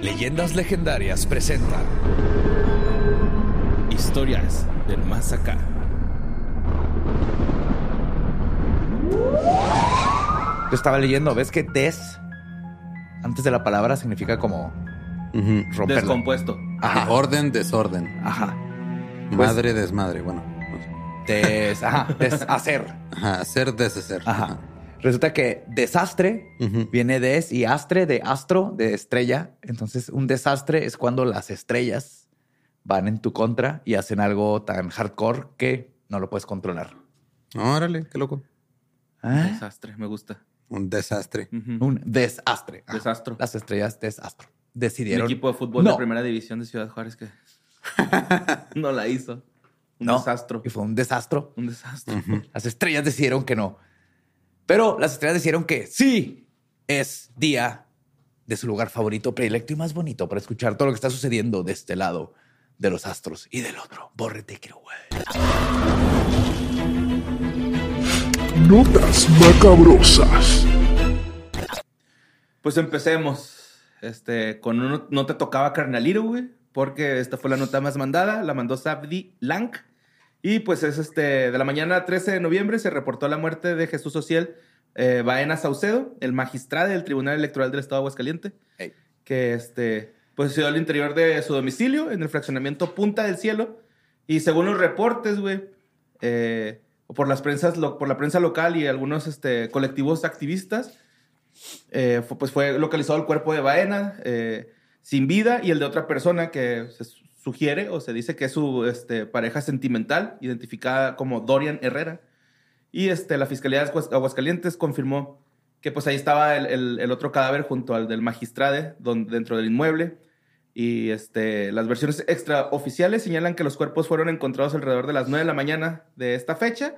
Leyendas legendarias presentan Historias del más acá. Yo estaba leyendo, ¿ves que des antes de la palabra significa como Ujú. romperla? Descompuesto. Ajá. Orden, desorden. Ajá. Madre, desmadre. Bueno. pues, Des, ajá, deshacer. Ajá. Hacer, deshacer. Ajá. Resulta que desastre viene des y astre de astro, de estrella. Entonces, un desastre es cuando las estrellas van en tu contra y hacen algo tan hardcore que no lo puedes controlar. Órale, qué loco. ¿Ah? Desastre, me gusta. Un desastre. Un desastre. Desastro. Las estrellas desastro. Un Decidieron. equipo de fútbol No. de primera división de Ciudad Juárez que no la hizo. Un No. desastro. Y fue un desastro. Un desastre. Las estrellas decidieron que no. Pero las estrellas decidieron que sí es día de su lugar favorito, predilecto y más bonito para escuchar todo lo que está sucediendo de este lado de los astros y del otro. Bórrete, quiero, güey. Notas macabrosas. Pues empecemos. Este, con uno, no te tocaba carnalito, güey, porque esta fue la nota más mandada, la mandó Sabdi Lang. Y pues es este, de la mañana 13 de noviembre se reportó la muerte de Jesús Ociel eh, Baena Saucedo, el magistrado del Tribunal Electoral del Estado de Aguascaliente, Ey. que este, pues se dio al interior de su domicilio, en el fraccionamiento Punta del Cielo. Y según los reportes, güey, eh, por, las prensas, lo- por la prensa local y algunos este, colectivos activistas, eh, fue- pues fue localizado el cuerpo de Baena eh, sin vida y el de otra persona que se sugiere o se dice que es su este, pareja sentimental, identificada como Dorian Herrera. Y este, la Fiscalía de Aguas- Aguascalientes confirmó que pues ahí estaba el, el- el otro cadáver junto al del magistrade dentro del inmueble. Y este, las versiones extraoficiales señalan que los cuerpos fueron encontrados alrededor de las 9 de la mañana de esta fecha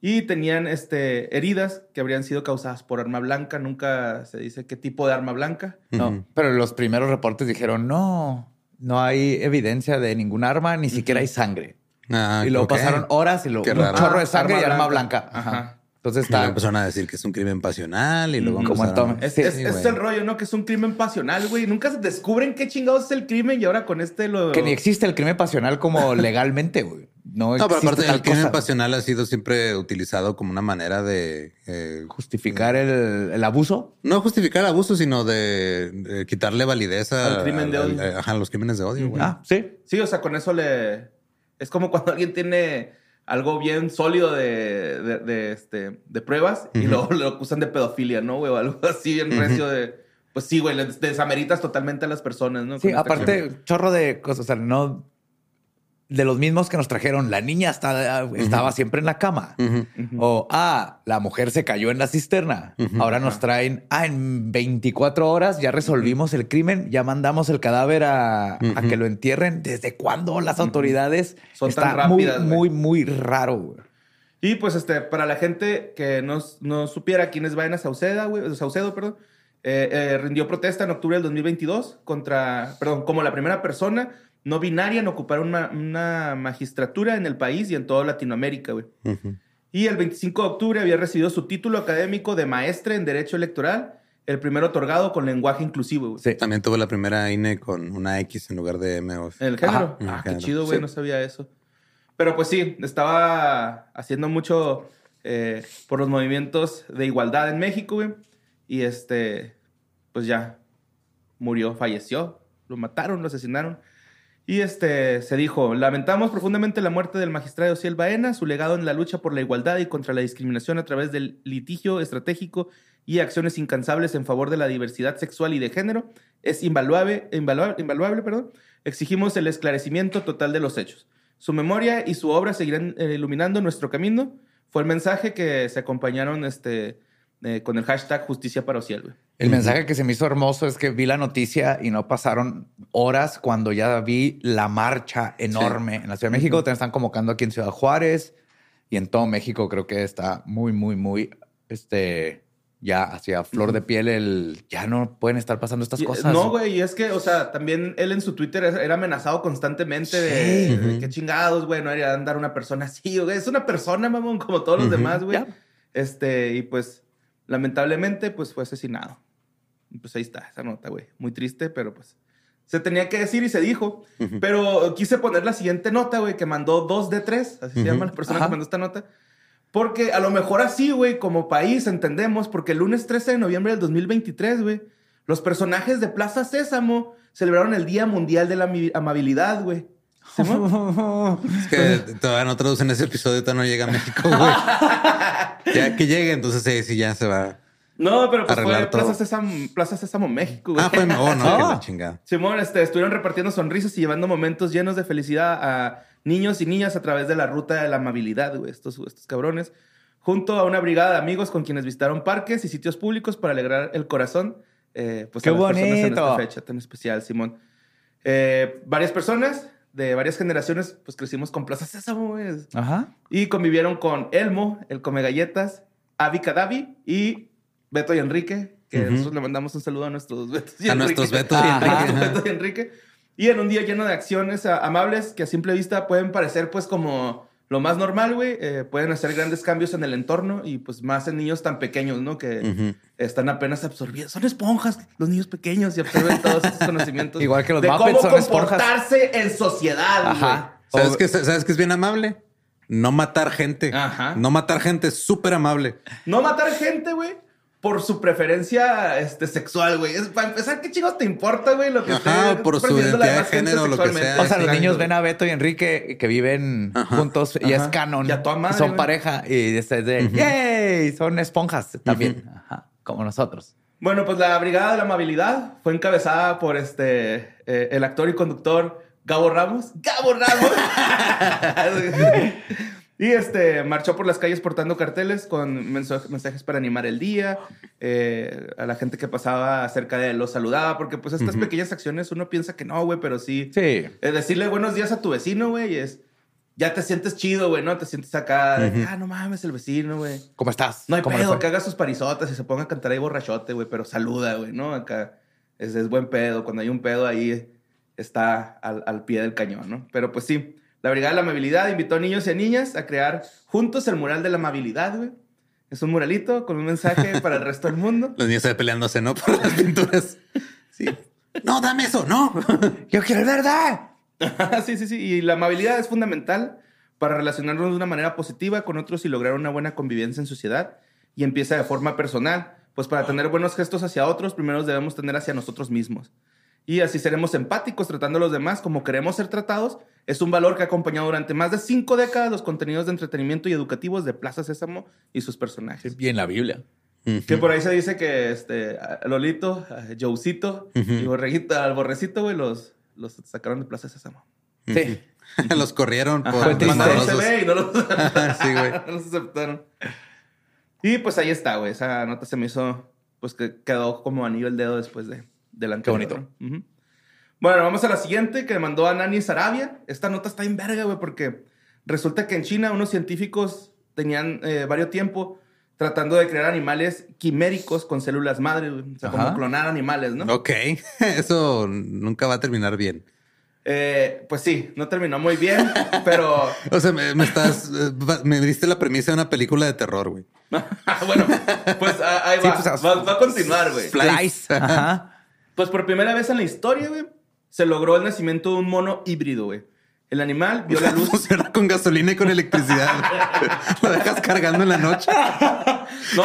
y tenían este, heridas que habrían sido causadas por arma blanca. Nunca se dice qué tipo de arma blanca. No, pero los primeros reportes dijeron no, no hay evidencia de ningún arma, ni siquiera hay sangre. Ah, y luego pasaron horas y luego un chorro de Ah, sangre arma y arma blanca. blanca. Ajá. Entonces Y luego está empezaron a decir que es un crimen pasional y luego Mm, como empezaron-. Es, Sí, es- sí, es güey. el rollo, ¿no? Que es un crimen pasional, güey. Nunca se descubren qué chingados es el crimen y ahora con este lo... que ni existe el crimen pasional como legalmente, güey. No, No, pero aparte tal el crimen cosa. pasional ha sido siempre utilizado como una manera de eh, justificar el, el abuso. no justificar abuso, sino de, de quitarle validez a, Al crimen de odio. al- ajá, a los crímenes de odio. güey. Ah, sí. Sí, o sea, con eso le... Es como cuando alguien tiene algo bien sólido de, de, de, este, de pruebas y luego lo acusan de pedofilia, ¿no, güey? O algo así bien Ujú. recio de... Pues sí, güey, les desameritas totalmente a las personas, ¿no? Sí, esta aparte, chorro de cosas. O sea, no. De los mismos que nos trajeron, la niña está- estaba siempre en la cama. O, ah, la mujer se cayó en la cisterna. Ahora nos traen, ah, en 24 horas ya resolvimos el crimen, ya mandamos el cadáver a, a que lo entierren. ¿Desde cuándo las autoridades? Son Está tan rápidas, muy, muy, muy raro. güey. Y pues, este, para la gente que no, no supiera quién es Baena Sauceda, güey, Saucedo, perdón, eh, eh, rindió protesta en octubre del 2022 contra, perdón, como la primera persona no binaria en ocupar una, una magistratura en el país y en toda Latinoamérica, güey. Y el 25 de octubre había recibido su título académico de maestre en Derecho Electoral, el primero otorgado con lenguaje inclusivo. güey. Sí. También tuvo la primera INE con una X en lugar de M. o- ¿El género? Ajá. Ah, El qué género. chido, güey, Sí. no sabía eso. Pero pues sí, estaba haciendo mucho eh, por los movimientos de igualdad en México, güey. Y este, pues ya murió, falleció, lo mataron, lo asesinaron. Y este, se dijo, lamentamos profundamente la muerte del magistrado Ciel Baena, su legado en la lucha por la igualdad y contra la discriminación a través del litigio estratégico y acciones incansables en favor de la diversidad sexual y de género es invaluable, invaluable, invaluable perdón. Exigimos el esclarecimiento total de los hechos. Su memoria y su obra seguirán eh, iluminando nuestro camino. Fue el mensaje que se acompañaron este, eh, con el hashtag Justicia para Ociel, güey. El mensaje que se me hizo hermoso es que vi la noticia y no pasaron horas cuando ya vi la marcha enorme en la Ciudad de México. Te están convocando aquí en Ciudad Juárez y en todo México. Creo que está muy, muy, muy, este, ya hacia flor de piel el, ya no pueden estar pasando estas Y, cosas. No, güey, y es que, o sea, también él en su Twitter era amenazado constantemente de, Sí. de qué chingados, güey, no haría andar una persona así, güey. Es una persona, mamón, como todos los demás, güey. Este, y pues, lamentablemente, pues fue asesinado. Y pues ahí está, esa nota, güey. Muy triste, pero pues se tenía que decir y se dijo. Pero quise poner la siguiente nota, güey, que mandó dos de tres, así se llama la persona Ajá. que mandó esta nota. Porque a lo mejor así, güey, como país entendemos, porque el lunes 13 de noviembre del 2023, güey, los personajes de Plaza Sésamo celebraron el Día Mundial de la Amabilidad, güey. ¿Simón? Es que todavía no traducen ese episodio, todavía no llega a México, güey. ya que llegue, entonces sí, sí, ya se va. No, pero pues fue Plaza. Sésamo, Plaza Sésamo México, güey. Ah, fue. Oh, no, que la chingada. Simón, este, estuvieron repartiendo sonrisas y llevando momentos llenos de felicidad a niños y niñas a través de la ruta de la amabilidad, güey, estos, estos cabrones, junto a una brigada de amigos con quienes visitaron parques y sitios públicos para alegrar el corazón, eh, pues ¡Qué a las personas en bonito! esta fecha tan especial, Simón. Eh, varias personas de varias generaciones, pues crecimos con Plaza Sésamo, güey, Ajá. y convivieron con Elmo, el come galletas, Avi Cadavi y Beto y Enrique, que nosotros le mandamos un saludo a nuestros Betos y A Enrique. nuestros Betos y A Enrique. nuestros Ajá. Betos y Enrique. Y en un día lleno de acciones a- amables que a simple vista pueden parecer pues como lo más normal, güey. eh, pueden hacer grandes cambios en el entorno y pues más en niños tan pequeños, ¿no? Que están apenas absorbiendo. Son esponjas los niños pequeños y absorben todos estos conocimientos. Igual que los de Muppets cómo son esponjas. comportarse en sociedad, güey. Ajá. ¿Sabes O- qué, ¿Sabes qué es bien amable? No matar gente. Ajá. No matar gente es súper amable. No matar gente, güey, por su preferencia este, sexual, güey. Es, para empezar, ¿qué chingos te importa, güey? Lo que Ajá, esté por su identidad de género, lo que sea. O sea, los niños ven a Beto y Enrique que viven Ajá. juntos y es canon. Y a toda madre, son güey. pareja y es de. ¡yay! Son esponjas también. Ajá. Como nosotros. Bueno, pues la Brigada de la Amabilidad fue encabezada por este, eh, el actor y conductor Gabo Ramos. ¡Gabo Ramos! y este, marchó por las calles portando carteles con mensa- mensajes para animar el día. eh, a la gente que pasaba cerca de él los saludaba, porque pues estas pequeñas acciones uno piensa que no, güey, pero sí. Sí. Es decirle buenos días a tu vecino, güey, es... Ya te sientes chido, güey, ¿no? Te sientes acá, de, Ujú. ah, no mames, el vecino, güey. ¿Cómo estás? No hay ¿Cómo le pedo, que haga sus parizotas y se ponga a cantar ahí borrachote, güey, pero saluda, güey, ¿no? Acá es, es buen pedo. Cuando hay un pedo ahí está al, al pie del cañón, ¿no? Pero pues sí, la Brigada de la Amabilidad invitó a niños y a niñas a crear juntos el mural de la amabilidad, güey. Es un muralito con un mensaje para el resto del mundo. Los niños ahí peleándose, ¿no? Por las pinturas. Sí. No, dame eso, no. Yo quiero verdad. sí, sí, sí. Y la amabilidad es fundamental para relacionarnos de una manera positiva con otros y lograr una buena convivencia en sociedad. Y empieza de forma personal. Pues para tener buenos gestos hacia otros, primero debemos tener hacia nosotros mismos. Y así seremos empáticos tratando a los demás como queremos ser tratados. Es un valor que ha acompañado durante más de cinco décadas los contenidos de entretenimiento y educativos de Plaza Sésamo y sus personajes. Y en la Biblia. Que por ahí se dice que este, Lolito, Ujú. y Borreguito, al Borrecito, güey, los, los sacaron de Plaza Sésamo. Sí. Los corrieron por Ajá, mandaron maldorosos. CV y no los, Sí, güey. no los aceptaron. Y pues ahí está, güey. Esa nota se me hizo, pues que quedó como anillo el dedo después de, del anterior. bonito. ¿no? Bueno, vamos a la siguiente que mandó a Nani Sarabia. Esta nota está en verga, güey, porque resulta que en China unos científicos tenían eh, varios tiempo tratando de crear animales quiméricos con células madre, güey. o sea, como clonar animales, ¿no? Ok, eso nunca va a terminar bien. Eh, pues sí, no terminó muy bien, pero O sea, me, me estás, eh, me diste la premisa de una película de terror, güey. bueno, pues ah, ahí Sí, pues, va, va a continuar, güey. Splice. Ajá. Pues por primera vez en la historia, güey, se logró el nacimiento de un mono híbrido, güey. El animal vio la luz. Funciona con gasolina y con electricidad. Lo dejas cargando en la noche. No,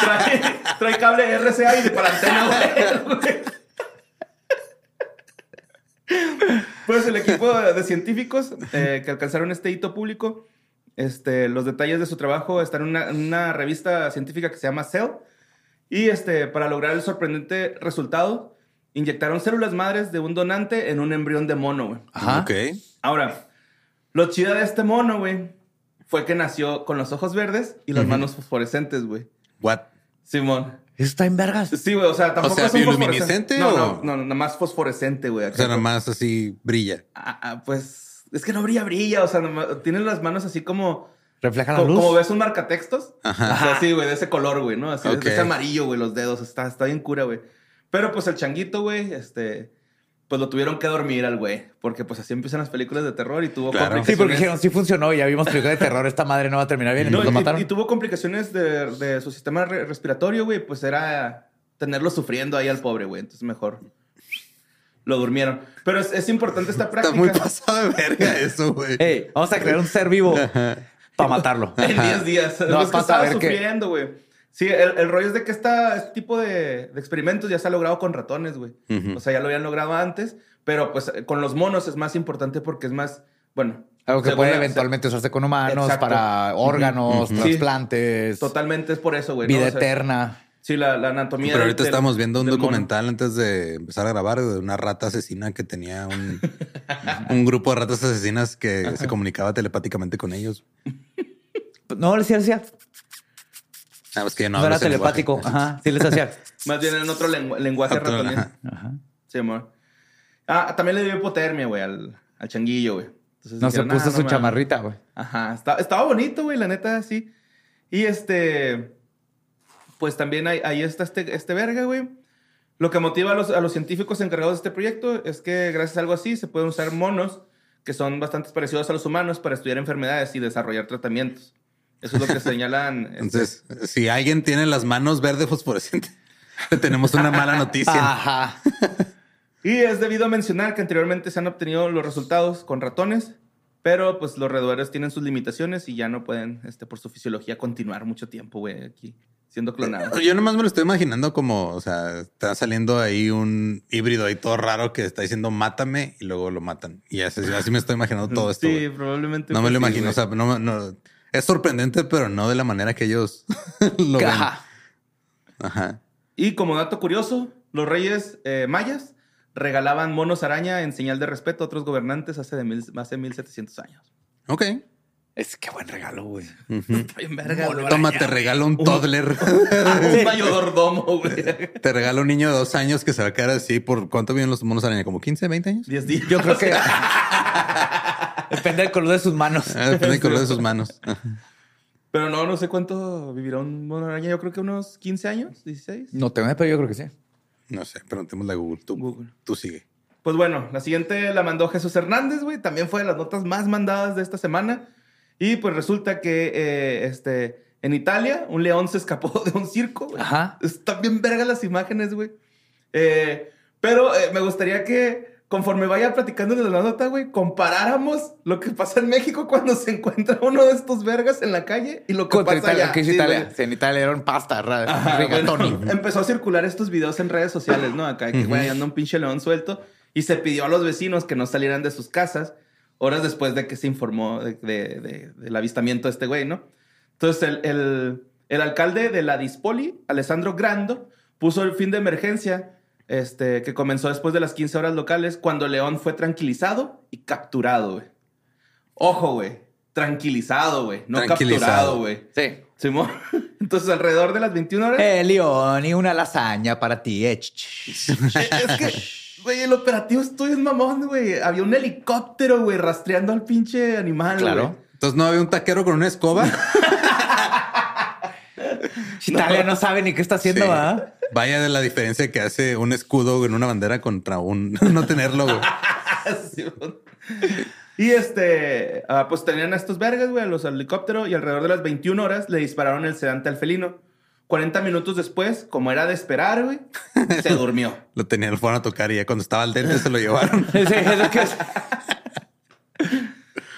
trae, trae cable RCA y de para antena, güey. Pues el equipo de científicos eh, que alcanzaron este hito público, este, los detalles de su trabajo están en una, en una revista científica que se llama Cell. Y este, para lograr el sorprendente resultado, inyectaron células madres de un donante en un embrión de mono, güey. Ajá. Ok. Ahora, lo chido de este mono, güey, fue que nació con los ojos verdes y las manos fosforescentes, güey. What? Simón. Está en vergas. Sí, güey, o sea, tampoco sea, es un ¿bioluminiscente fosforescente. No, o- no, no, nada más fosforescente, güey. O sea, nada más así brilla. Ah, ah, pues es que no brilla, brilla. O sea, nomás- tiene las manos así como. Refleja la Como, luz. como ves un marcatextos. Ajá. O sea, sí, güey, de ese color, güey, ¿no? Así de- Ok. de ese amarillo, güey, los dedos. Está, está bien cura, güey. Pero pues el changuito, güey, este. Pues lo tuvieron que dormir al güey. Porque pues así empiezan las películas de terror y tuvo Claro. Sí, porque complicaciones. dijeron, sí funcionó. Ya vimos película de terror. Esta madre no va a terminar bien. y No, nos lo y- mataron. Y, tuvo complicaciones de, de su sistema re- respiratorio, güey. Pues era tenerlo sufriendo ahí al pobre, güey. Entonces mejor lo durmieron. Pero es, es importante esta práctica. Está muy pasado de verga eso, güey. Hey, vamos a crear un ser vivo para matarlo. En 10 días. No, es que estaba que- sufriendo, güey. Sí, el, el rollo es de que esta, este tipo de, de experimentos ya se ha logrado con ratones, güey. O sea, ya lo habían logrado antes, pero pues con los monos es más importante porque es más, bueno. Algo que puede eventualmente usarse con humanos Exacto. para órganos, trasplantes, Totalmente es por eso, güey. ¿no? vida O sea, eterna. Sí, la, la anatomía. Pero ahorita del- estábamos viendo un mono. documental antes de empezar a grabar de una rata asesina que tenía un, un grupo de ratas asesinas que se comunicaba telepáticamente con ellos. No, les decía, Que no, no, era telepático. lenguaje. Ajá, sí les hacía. Más bien en otro lengu- lenguaje Otro- ajá. Ajá. Sí, amor. Ah, también le dio hipotermia, güey, al, al changuillo, güey. Entonces No se puso "Ah, su mames". chamarrita, güey. Ajá, está- estaba bonito, güey, la neta, sí. Y este, pues también ahí, ahí está este, este verga, güey. Lo que motiva a los, a los científicos encargados de este proyecto es que gracias a algo así se pueden usar monos que son bastante parecidos a los humanos para estudiar enfermedades y desarrollar tratamientos. Eso es lo que señalan. este, Entonces, si alguien tiene las manos verde fosforescente, le tenemos una mala noticia. Ajá. Y es debido a mencionar que anteriormente se han obtenido los resultados con ratones, pero pues los roedores tienen sus limitaciones y ya no pueden, este, por su fisiología, continuar mucho tiempo, güey, aquí siendo clonados. Yo nomás me lo estoy imaginando como, o sea, está saliendo ahí un híbrido ahí todo raro que está diciendo mátame y luego lo matan. Y así, así me estoy imaginando todo esto. Sí, probablemente. No me lo imagino. o sea, no, no- es sorprendente, pero no de la manera que ellos lo ven. Ajá. Ajá. Y como dato curioso, los reyes eh, mayas regalaban monos araña en señal de respeto a otros gobernantes hace, de mil, hace 1700 años. Ok. Es que buen regalo, güey. Verga, güey. Toma, te regalo un toddler. Un mayordomo, güey. te regalo un niño de dos años que se va a quedar así por cuánto viven los monos araña, como 15, 20 años. 10 días. Yo creo que depende del color de sus manos. Ah, Depende del color de sus manos. Pero no, no sé cuánto vivirá un mono araña. Yo creo que unos 15 años, 16. No tengo idea, pero yo creo que sí. No sé, preguntémosle a Google. Tú, Google. tú sigue. Pues bueno, la siguiente la mandó Jesús Hernández, güey. También fue de las notas más mandadas de esta semana. Y pues resulta que eh, este, en Italia un león se escapó de un circo. güey. Ajá. Están bien vergas las imágenes, güey. Eh, pero eh, me gustaría que conforme vaya platicando de la nota, güey, comparáramos lo que pasa en México cuando se encuentra uno de estos vergas en la calle y lo que Contra pasa Italia, allá. que es Sí, Italia. Sí, en Italia era un pasta, Ajá, bueno, empezó a circular estos videos en redes sociales, ¿no? Acá que, güey, anda un pinche león suelto. Y se pidió a los vecinos que no salieran de sus casas horas después de que se informó de- de- de- del avistamiento de este güey, ¿no? Entonces, el, el- el alcalde de la Dispoli, Alessandro Grando, puso el fin de emergencia este, que comenzó después de las 15 horas locales, cuando León fue tranquilizado y capturado, güey. Ojo, güey. Tranquilizado, güey. No Tranquilizado. capturado, güey. Sí. Simón. Entonces, alrededor de las 21 horas. Eh, León y una lasaña para ti. eh. Es que, güey, el operativo estoy es mamón, güey. Había un helicóptero, güey, rastreando al pinche animal, Claro. güey. Entonces no había un taquero con una escoba. Italia no sabe ni qué está haciendo, Sí. Sí, y este, ah, pues tenían a estos vergas, güey, a los helicópteros, y alrededor de las 21 horas le dispararon el sedante al felino. 40 minutos después, como era de esperar, güey, se durmió. Lo tenían, fueron a tocar y ya cuando estaba al dente se lo llevaron. Sí, es lo que es.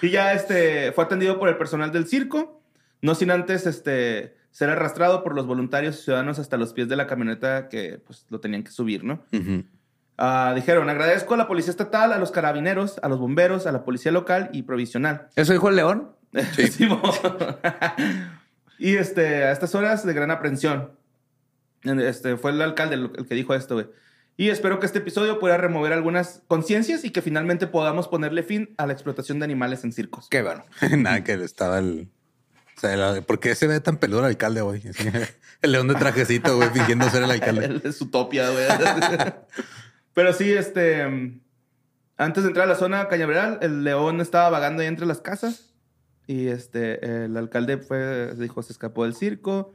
Y ya este, fue atendido por el personal del circo, no sin antes este, ser arrastrado por los voluntarios y ciudadanos hasta los pies de la camioneta que pues, lo tenían que subir, ¿no? Ujú. Ah, dijeron, agradezco a la policía estatal, a los carabineros, a los bomberos, a la policía local y provisional. ¿Eso dijo el león? Simón. Y este, a estas horas de gran aprensión. Este, fue el alcalde el, que dijo esto, güey. Y espero que este episodio pueda remover algunas conciencias y que finalmente podamos ponerle fin a la explotación de animales en circos. Qué bueno. Nada, que estaba el. O sea, ¿por qué se ve tan peludo el alcalde hoy? El león de trajecito, güey, fingiendo ser el alcalde. El de Zootopia, güey. Pero sí, este. Antes de entrar a la zona cañaveral, el león estaba vagando ahí entre las casas. Y este, el alcalde fue, dijo, se escapó del circo.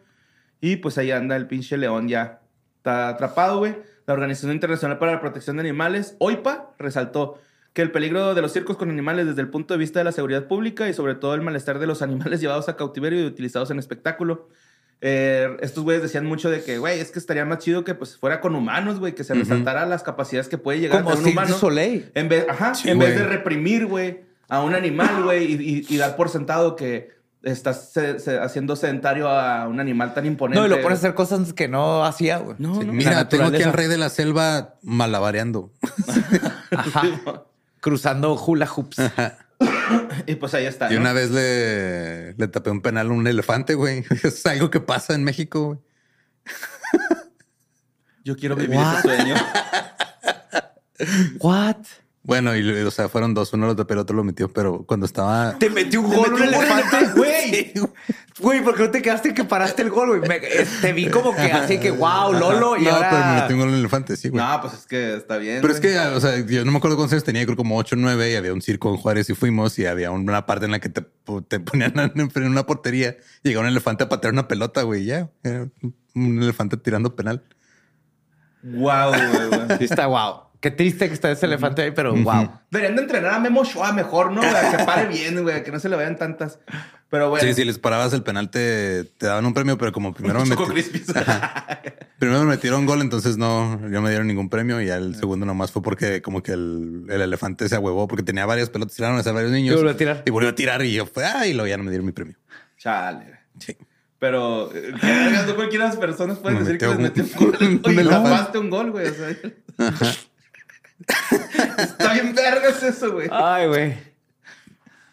Y pues ahí anda el pinche león ya. Está atrapado, güey. La Organización Internacional para la Protección de Animales, OIPA, resaltó que el peligro de los circos con animales desde el punto de vista de la seguridad pública y sobre todo el malestar de los animales llevados a cautiverio y utilizados en espectáculo. Eh, estos güeyes decían mucho de que, güey, es que estaría más chido que pues fuera con humanos, güey, que se resaltara las capacidades que puede llegar Como a tener un humano. Soleil. En vez, ajá, Sí, en vez de reprimir, güey, a un animal, güey, y, y- y dar por sentado que estás se- se- haciendo sedentario a un animal tan imponente. No, y lo pones a hacer cosas que no hacía, güey. No, Sí, no. Mira, tengo aquí al rey de la selva malabareando. Ajá. Cruzando hula hoops. Y pues ahí está. Y ¿no? una vez le, le tapé un penal a un elefante, güey. Es algo que pasa en México, güey. Yo quiero vivir ese sueño. What? Bueno, y o sea, fueron dos. Uno lo tapé, el otro lo metió, pero cuando estaba. Te metió un gol metió un elefante, güey. Güey, ¿por qué no te quedaste que paraste el gol, güey? Eh, Te vi como que así que wow, Lolo. Y no, ahora... pero me metió un gol un elefante, sí, güey. No, pues es que está bien. Pero es que, o sea, yo no me acuerdo cuántos años tenía, creo como 8 o 9 y había un circo en Juárez y fuimos y había una parte en la que te, te ponían en en una portería y llegaba un elefante a patear una pelota, güey, ya. Era un elefante tirando penal. Wow, güey, güey. Sí está wow. Qué triste que está ese elefante ahí, pero wow. Deberían de entrenar a Memo Shoa mejor, ¿no? A que pare bien, güey, que no se le vayan tantas. Pero bueno. Sí, si les parabas el penal te, te daban un premio, pero como primero me, Choco meti- Crispies. primero me metieron gol, entonces no, no me dieron ningún premio y ya el segundo nomás fue porque como que el, el elefante se ahuevó porque tenía varias pelotas, tiraron a varios niños. Y volvió a tirar. Y volvió a tirar y yo fue, ah, y luego ya no me dieron mi premio. Chale. güey. Sí. Pero, eh, no cualquiera de las personas pueden Me decir que les metió un gol. Y tapaste un gol, güey. O sea, Está bien vergas eso, güey. Ay, güey.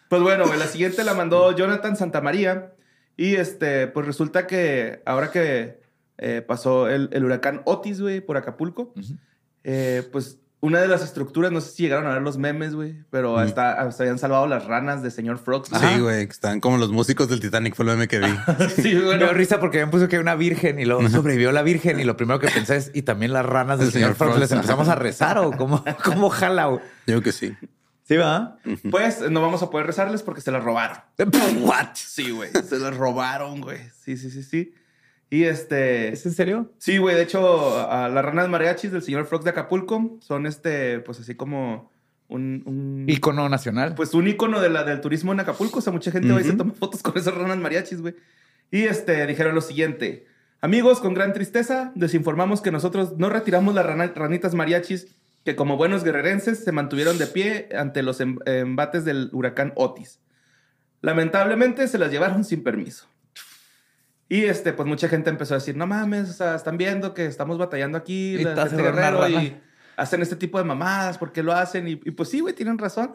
Pues bueno, güey, la siguiente la mandó Jonathan Santamaría. Y este, pues resulta que ahora que eh, pasó el, el huracán Otis, güey, por Acapulco, eh, pues una de las estructuras, no sé si llegaron a ver los memes, güey, pero hasta, hasta habían salvado las ranas de señor Frogs. Sí, güey, que están como los músicos del Titanic, fue lo meme que vi. Sí, Me bueno. dio risa porque me puso que hay una virgen y luego sobrevivió la virgen y lo primero que pensé es y también las ranas del El señor señor Frogs les empezamos a rezar o cómo, cómo jala. Yo creo que sí. Sí, va. Pues no vamos a poder rezarles porque se las robaron. What? Sí, güey. Se las robaron, güey. Sí, sí, sí, sí. Y este. ¿Es en serio? Sí, güey. De hecho, a las ranas mariachis del señor Frogs de Acapulco son este, pues así como un. un Icono nacional. pues un icono de la, del turismo en Acapulco. O sea, mucha gente hoy se toma fotos con esas ranas mariachis, güey. Y este, dijeron lo siguiente. Amigos, con gran tristeza, les informamos que nosotros no retiramos las rana- ranitas mariachis que como buenos guerrerenses se mantuvieron de pie ante los em- embates del huracán Otis. Lamentablemente se las llevaron sin permiso. Y este, pues mucha gente empezó a decir, no mames, o sea, están viendo que estamos batallando aquí, Y la te gente hacen una guerrero, y hacen este tipo de mamadas, ¿por qué lo hacen? Y, y pues sí, güey, tienen razón.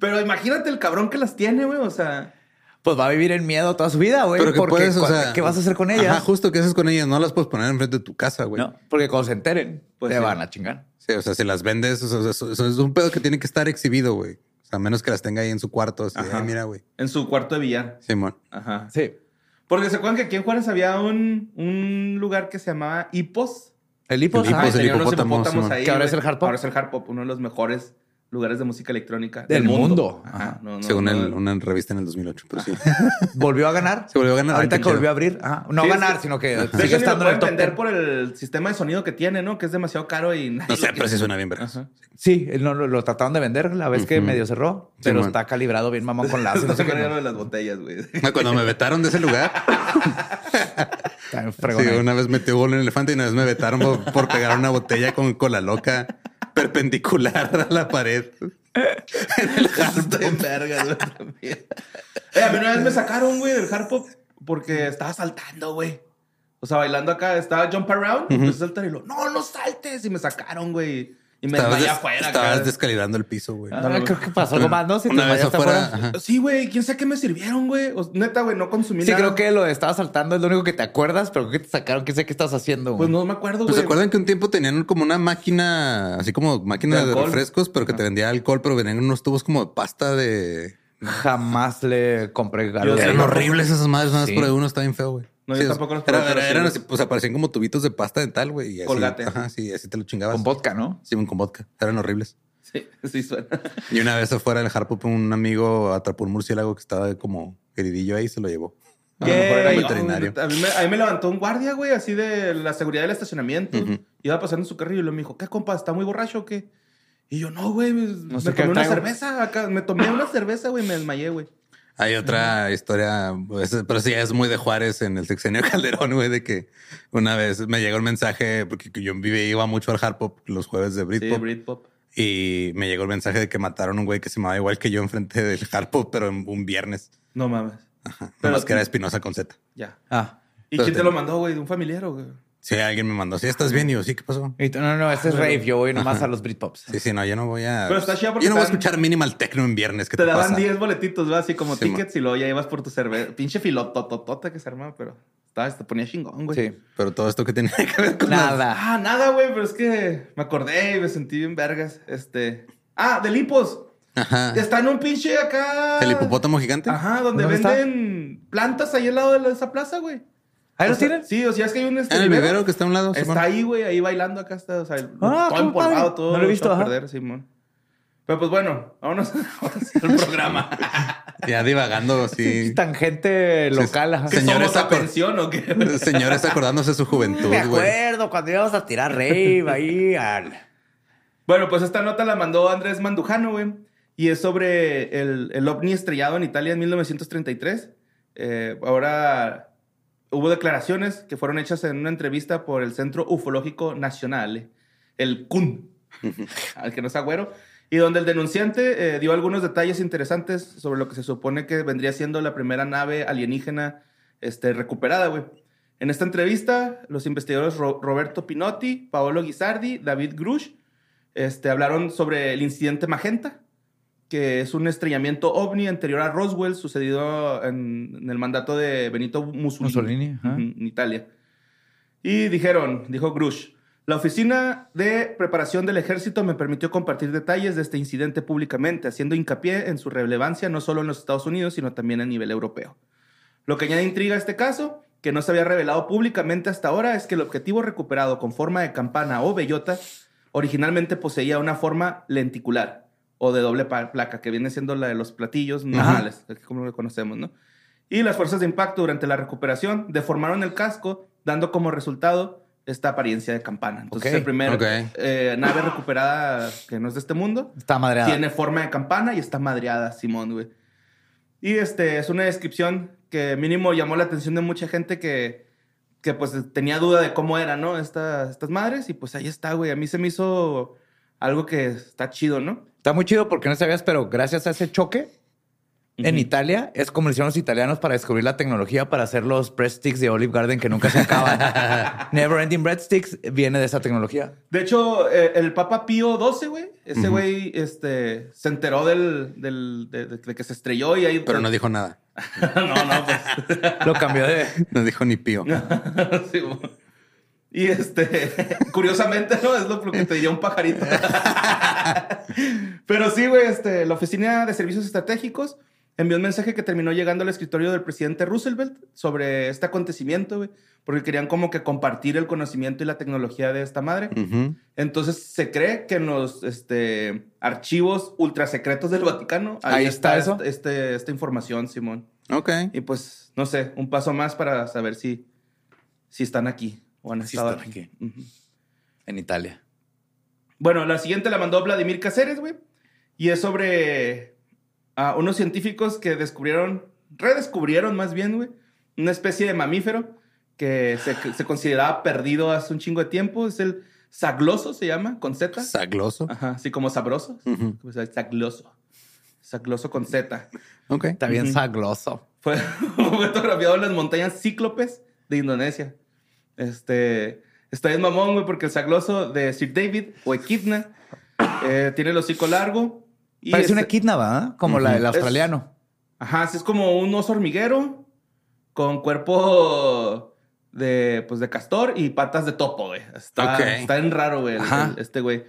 Pero imagínate el cabrón que las tiene, güey, o sea... Pues va a vivir en miedo toda su vida, güey. Pero que porque puedes, o sea, ¿qué vas a hacer con ellas? Ajá, justo que haces con ellas, no las puedes poner enfrente de tu casa, güey. No, porque cuando se enteren, Pues te sí. van a chingar. Sí, o sea, si las vendes, o sea, eso, eso es un pedo que tiene que estar exhibido, güey. O sea, a menos que las tenga ahí en su cuarto, así, Ajá. "Ay, mira, güey. En su cuarto de billar. Simón. Ajá. Sí. Porque se acuerdan que aquí en Juárez había un, un lugar que se llamaba Hipos. El hipo, El hipos, ajá, el hipopótamo, hipopótamos ahí, Que ahora es el hard pop. Ahora es el hard pop, uno de los mejores lugares de música electrónica Del mundo. Ajá, Ajá. no, no, Según no. el- una revista en el 2008, pero sí. ¿Volvió a ganar? Se volvió a ganar. Ahorita que volvió a abrir. Ajá. No Sí, ganar, sí. sino que De sigue estando lo en el pueden top vender 10. por el sistema de sonido que tiene, ¿no? Que es demasiado caro y No sé, pero sí suena bien. Ajá. Sí, lo, lo trataron de vender la vez que medio cerró, pero está calibrado bien mamón con lazo. No sé se qué. de las botellas, güey. Cuando me vetaron de ese lugar, ahí. una vez metió gol en el elefante y una vez me vetaron por, por pegar una botella con cola loca perpendicular a la pared. En verga, güey, también. Eh, a mí una vez me sacaron, güey, del hard pop porque estaba saltando, güey. O sea, bailando acá, estaba jump around, empecé a saltar y lo, no, no saltes. Y me sacaron, güey. Y me Estabas, desmayé des- afuera. estabas descalibrando el piso, güey. Ah, creo que pasó algo más, ¿no? Si te vez afuera. Sí, güey, quién sabe qué me sirvieron, güey. O- Neta, güey, no consumí Sí, nada. creo que lo de estaba saltando es lo único que te acuerdas, pero que te sacaron, quién sabe qué estás haciendo, güey. Pues no me acuerdo, Pues güey. se acuerdan que un tiempo tenían como una máquina, así como máquina De refrescos, pero que te vendía alcohol, pero venían unos tubos como de pasta de. Jamás le compré algo sé, Eran horribles esas madres, nada más Sí. por ahí uno estaba bien feo, güey. No, yo Sí, tampoco los era- probé, era- eran así, pues aparecían como tubitos de pasta dental, güey. y así- Colgate. Ajá, sí, así te lo chingabas. Con vodka, ¿no? Sí, con vodka. Eran horribles. Sí, sí suena. Y una vez afuera del Harpop, un amigo atrapó un murciélago que estaba como heridillo ahí y se lo llevó. A lo mejor era veterinario. A mí, me, a mí me levantó un guardia, güey, así de la seguridad del estacionamiento. Ujú. Iba pasando en su carrillo y lo me dijo, ¿qué compa? ¿Está muy borracho o qué? Y yo, no, güey, me, sé me qué tomé una traigo". cerveza acá. Me tomé una cerveza, güey, me desmayé, güey. Hay otra historia, pues, pero sí es muy de Juárez en el sexenio Calderón, güey, de que una vez me llegó el mensaje, porque yo vivía, iba mucho al Harpop los jueves de Sí, Britpop, Britpop. y me llegó el mensaje de que mataron a un güey que se llamaba igual que yo enfrente del Harpop, pero en un viernes. No mames. Ajá. Pero- Nomás que era Espinosa con Z. Ya. Ah. ¿Y Pero quién te te- lo mandó, güey? ¿De un familiar o güey? Sí, alguien me mandó, sí, ¿estás bien? Y yo, sí, ¿qué pasó? Y tú, no, no, ese es rave. Yo voy nomás a los Britpops. Sí, sí, no, yo no voy a... Pero está chido porque Yo no voy a escuchar Minimal Techno en viernes. ¿Qué Te te, daban pasa? 10 boletitos, ¿va? Así como Sí, tickets y luego ya ibas por tu cerveza. Pinche filotototota que se armaba, pero estaba, te ponía chingón, güey. Sí. Pero todo esto que tenía que ver con Nada. Ah, nada, güey, pero es que me acordé y me sentí bien vergas. Este. Ah, de Lipos. Ajá. Está en un pinche acá. ¿El hipopótamo gigante? Ajá, donde venden plantas ahí al lado de esa plaza, güey. ¿Ahí O los sea, tienen? Sí, o sea, es que hay un. Este, En el vivero. vivero que está a un lado. Está Simón. ahí, güey, ahí bailando acá está, o sea, el- Ah, todo empolvado, padre. todo. No lo he visto, a ajá. perder, Simón. Pero pues bueno, vámonos al programa. Ya divagando así. Tangente local. ajá. ¿Qué Señores, somos, acor- pensión o qué? Señores acordándose de su juventud, Me güey. acuerdo cuando íbamos a tirar rave ahí al... Bueno, pues esta nota la mandó Andrés Mandujano, güey. Y es sobre el, el ovni estrellado en Italia en 1933. Eh, ahora hubo declaraciones que fueron hechas en una entrevista por el Centro Ufológico Nacional, el CUN, al que no es agüero, y donde el denunciante eh, dio algunos detalles interesantes sobre lo que se supone que vendría siendo la primera nave alienígena este, recuperada, güey. En esta entrevista, los investigadores Ro- Roberto Pinotti, Paolo Guisardi, David Grush, este, hablaron sobre el incidente Magenta, que es un estrellamiento ovni anterior a Roswell sucedido en, en el mandato de Benito Mussolini, en Italia. Y dijeron, dijo Grush, la oficina de preparación del ejército me permitió compartir detalles de este incidente públicamente, haciendo hincapié en su relevancia no solo en los Estados Unidos, sino también a nivel europeo. Lo que añade intriga a este caso, que no se había revelado públicamente hasta ahora, es que el objetivo recuperado con forma de campana o bellota originalmente poseía una forma lenticular o de doble placa, que viene siendo la de los platillos normales, como lo conocemos, ¿no? Y las fuerzas de impacto durante la recuperación deformaron el casco, dando como resultado esta apariencia de campana. Entonces, Ok, el primer ok. eh, nave recuperada que no es de este mundo Está madreada. tiene forma de campana y está madreada, Simón, güey. Y este es una descripción que mínimo llamó la atención de mucha gente que, que pues tenía duda de cómo eran, ¿no? Esta- estas madres y pues ahí está, güey. A mí se me hizo algo que está chido, ¿no? Está muy chido porque no sabías, pero gracias a ese choque en Ujú. Italia es como lo hicieron los italianos para descubrir la tecnología para hacer los breadsticks de Olive Garden que nunca se acaban. Never Ending Breadsticks viene de esa tecnología. De hecho, eh, el Papa Pío XII, güey, ese güey este, se enteró del, del- de, de- de que se estrelló y ahí... Pero no dijo nada. no, no, pues... Lo cambió de... No dijo ni pío. Sí, mo. Y este, curiosamente, ¿no? Es lo que te diría un pajarito. Pero sí, güey, este, la Oficina de Servicios Estratégicos envió un mensaje que terminó llegando al escritorio del presidente Roosevelt sobre este acontecimiento, güey, porque querían como que compartir el conocimiento y la tecnología de esta madre. Entonces se cree que en los este, archivos ultrasecretos del Vaticano Ahí está eso. Este, esta información, Simón. Ok. Y pues, no sé, un paso más para saber si, si están aquí o han estado están aquí. En Italia. Bueno, la siguiente la mandó Vladimir Cáceres, güey. Y es sobre ah, unos científicos que descubrieron, redescubrieron más bien, güey, una especie de mamífero que se, consideraba perdido hace un chingo de tiempo. Es el sagloso, se llama, con Z. Sagloso. Ajá, así como sabroso. Pues el sagloso. Sagloso con Z. Ok. Está bien sagloso. Fue fotografiado en las montañas Cíclopes de Indonesia. Este. Está bien mamón, güey, porque el sagloso de Sir David o Equidna eh, tiene el hocico largo. y Parece este- una equidna, ¿verdad? Como la del Es- australiano. Ajá, sí, es como un oso hormiguero con cuerpo de, pues, de castor y patas de topo, güey. Está, Ok. está en raro, güey, este güey.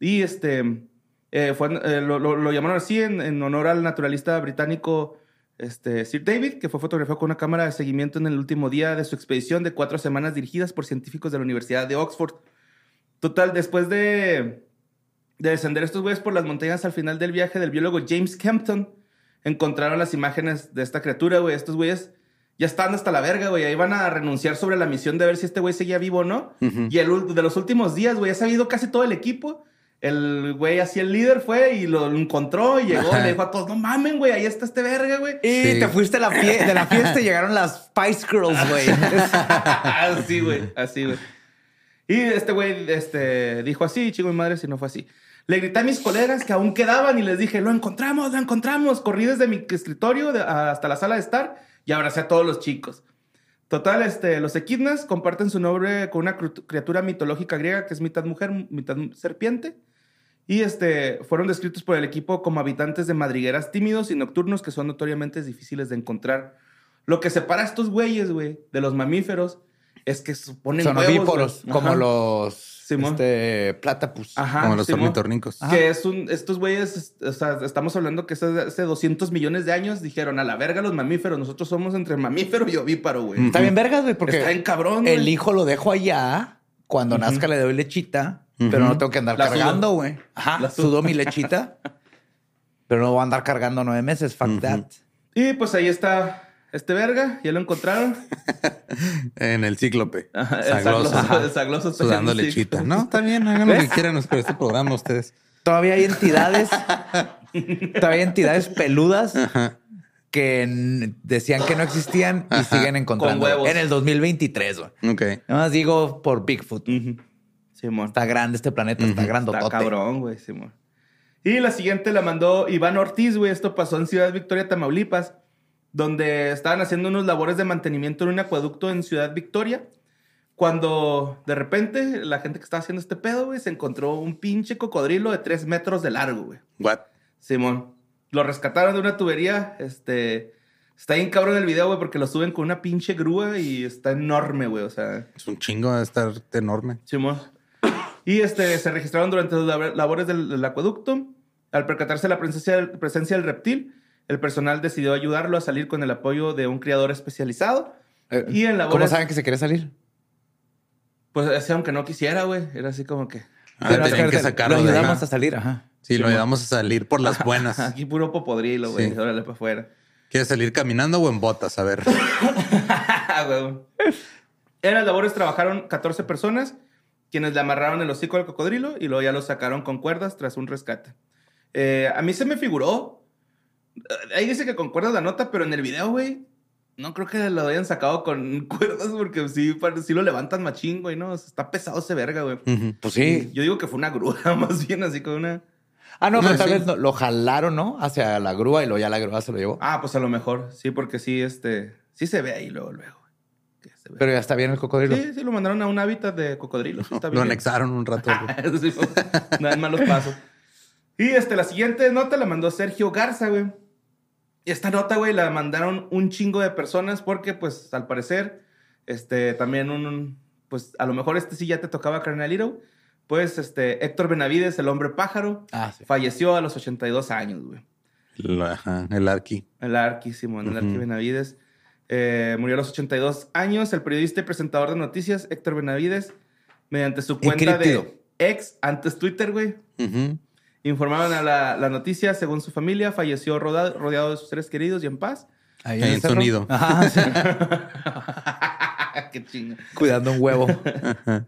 Y este, eh, fue, eh, lo, lo- lo llamaron así en, en honor al naturalista británico este, Sir David, que fue fotografiado con una cámara de seguimiento en el último día de su expedición de cuatro semanas dirigidas por científicos de la Universidad de Oxford. Total, después de, de descender estos güeyes por las montañas al final del viaje del biólogo James Campton, encontraron las imágenes de esta criatura, güey. Estos güeyes ya están hasta la verga, güey. Ahí van a renunciar sobre la misión de ver si este güey seguía vivo o no. Ujú. Y el, de los últimos días, güey, ha ido casi todo el equipo. El güey, así el líder fue y lo encontró y llegó y le dijo a todos, no mamen, güey, ahí está este verga, güey. Y Sí. te fuiste la de la fiesta y llegaron las Spice Girls, güey. así, güey, así, güey. Y este güey este, dijo así, chico mi madre, si no fue así. Le grité a mis colegas que aún quedaban y les dije, lo encontramos, lo encontramos. Corrí desde mi escritorio de- hasta la sala de estar y abracé a todos los chicos. Total, este, los equidnas comparten su nombre con una criatura mitológica griega que es mitad mujer, mitad serpiente. Y este, fueron descritos por el equipo como habitantes de madrigueras tímidos y nocturnos que son notoriamente difíciles de encontrar. Lo que separa a estos güeyes, güey, de los mamíferos es que suponen Son huevos, ovíporos, güey. como Ajá. los Simón. este, platypus. Ajá, Como los ornitorrincos. Que es un, estos güeyes, es- o sea, estamos hablando que hace, hace 200 millones de años dijeron a la verga los mamíferos. Nosotros somos entre mamífero y ovíparo, güey. Está bien vergas, güey, porque Está bien cabrón, güey. el hijo lo dejo allá. Cuando nazca le doy lechita, Ujú. pero no tengo que andar La sudo. cargando, güey. Ajá, La sudo. sudo mi lechita. pero no voy a andar cargando nueve meses. Fuck Ujú. that. Y pues ahí está este verga, ya lo encontraron. En el cíclope. Ajá, el Sagloso. sagloso- Ajá. el sagloso está Sudando en el lechita. No, está bien. Hagan lo que quieran con este programa ustedes. Todavía hay entidades. todavía hay entidades peludas Ajá. que decían que no existían y siguen encontrando. Con huevos. En el 2023, güey. Ok. Nada más digo por Bigfoot. Ujú. Simón. Está grande este planeta, está grandotote. Está cabrón, güey, Simón. Y la siguiente la mandó Iván Ortiz, güey. Esto pasó en Ciudad Victoria, Tamaulipas, donde estaban haciendo unos labores de mantenimiento en un acueducto en Ciudad Victoria. Cuando de repente la gente que estaba haciendo este pedo, güey, se encontró un pinche cocodrilo de tres metros de largo, güey. What? Simón. Lo rescataron de una tubería. Este. Está bien cabrón el video, güey, porque lo suben con una pinche grúa y está enorme, güey. O sea, Es un chingo de estar enorme. Simón. Y este, se registraron durante las lab- labores del, del acueducto. Al percatarse la presencia presencia del reptil, el personal decidió ayudarlo a salir con el apoyo de un criador especializado. Eh, Y en ¿Cómo labores... saben que se quiere salir? Pues así, aunque no quisiera, güey. Era así como que... Ah, tenían que lo sacarlo de ayudamos a salir, ajá. Sí, lo ayudamos a salir por las buenas. Aquí puro popodrilo, güey. Sí. Órale para afuera. ¿Quieres salir caminando o en botas? A ver. Ah. En las labores trabajaron 14 personas, quienes le amarraron el hocico al cocodrilo y luego ya lo sacaron con cuerdas tras un rescate. Eh, a mí se me figuró. Ahí dice que con cuerdas la nota, pero en el video, güey, no creo que lo hayan sacado con cuerdas porque sí, sí lo levantan machín, güey, ¿no? O sea, Está pesado ese verga, güey. Pues sí. Yo digo que fue una grúa, más bien así con una. Ah, no, No, pero tal sí. vez no- lo jalaron, ¿no? Hacia la grúa y luego ya la grúa se lo llevó. Ah, pues a lo mejor, sí, porque sí, este. Sí se ve ahí luego, luego. se ve. Pero ya está bien el cocodrilo. Sí, sí, lo mandaron a un hábitat de cocodrilos. sí, está Lo anexaron un rato. güey. Sí, no hay malos pasos. Y este, la siguiente nota la mandó Sergio Garza, güey. Y esta nota, güey, la mandaron un chingo de personas porque, pues, al parecer, este, también un, un- pues, a lo mejor este sí ya te tocaba carnalito. Pues, este, Héctor Benavides, el hombre pájaro, Ah, sí. falleció a los 82 años, güey. Ajá, el Arqui. El Arqui, Simón, el Arqui. Benavides. Eh, murió a los 82 años. El periodista y presentador de noticias, Héctor Benavides, mediante su cuenta de ex, antes Twitter, güey, Ujú. Informaban a la, la noticia, según su familia, falleció roda- rodeado de sus seres queridos y en paz. Ahí Ahí el en sonido. Ajá, sí. Qué chinga. Cuidando un huevo.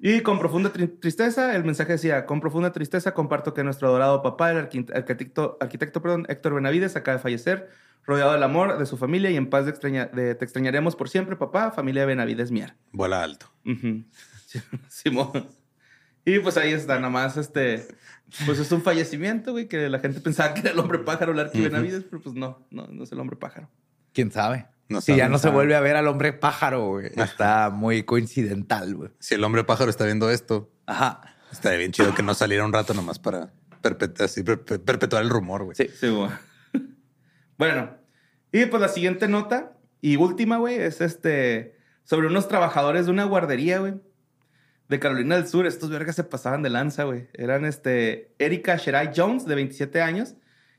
Y con profunda tri- tristeza, el mensaje decía, con profunda tristeza comparto que nuestro adorado papá, el arqui- arquitecto, arquitecto perdón, Héctor Benavides, acaba de fallecer, rodeado del amor de su familia y en paz de extraña- de- te extrañaremos por siempre, papá, familia Benavides Mier. Vuela alto. Ujú. Sí, Simón. Y pues ahí está, nada más este, pues es un fallecimiento, güey, que la gente pensaba que era el hombre pájaro, el arqui Ujú. Benavides, pero pues no, no, no es el hombre pájaro. ¿Quién sabe? No si ya sabe. no se vuelve a ver al hombre pájaro, güey. Está muy coincidental, güey. Si el hombre pájaro está viendo esto, Ajá. estaría bien chido que no saliera un rato nomás para así, perpetuar el rumor, güey. Sí. Sí, güey. Bueno, y pues la siguiente nota y última, güey, es este sobre unos trabajadores de una guardería, güey, de Carolina del Sur. Estos vergas se pasaban de lanza, güey. Eran este Erika Sherai Jones, de 27 años,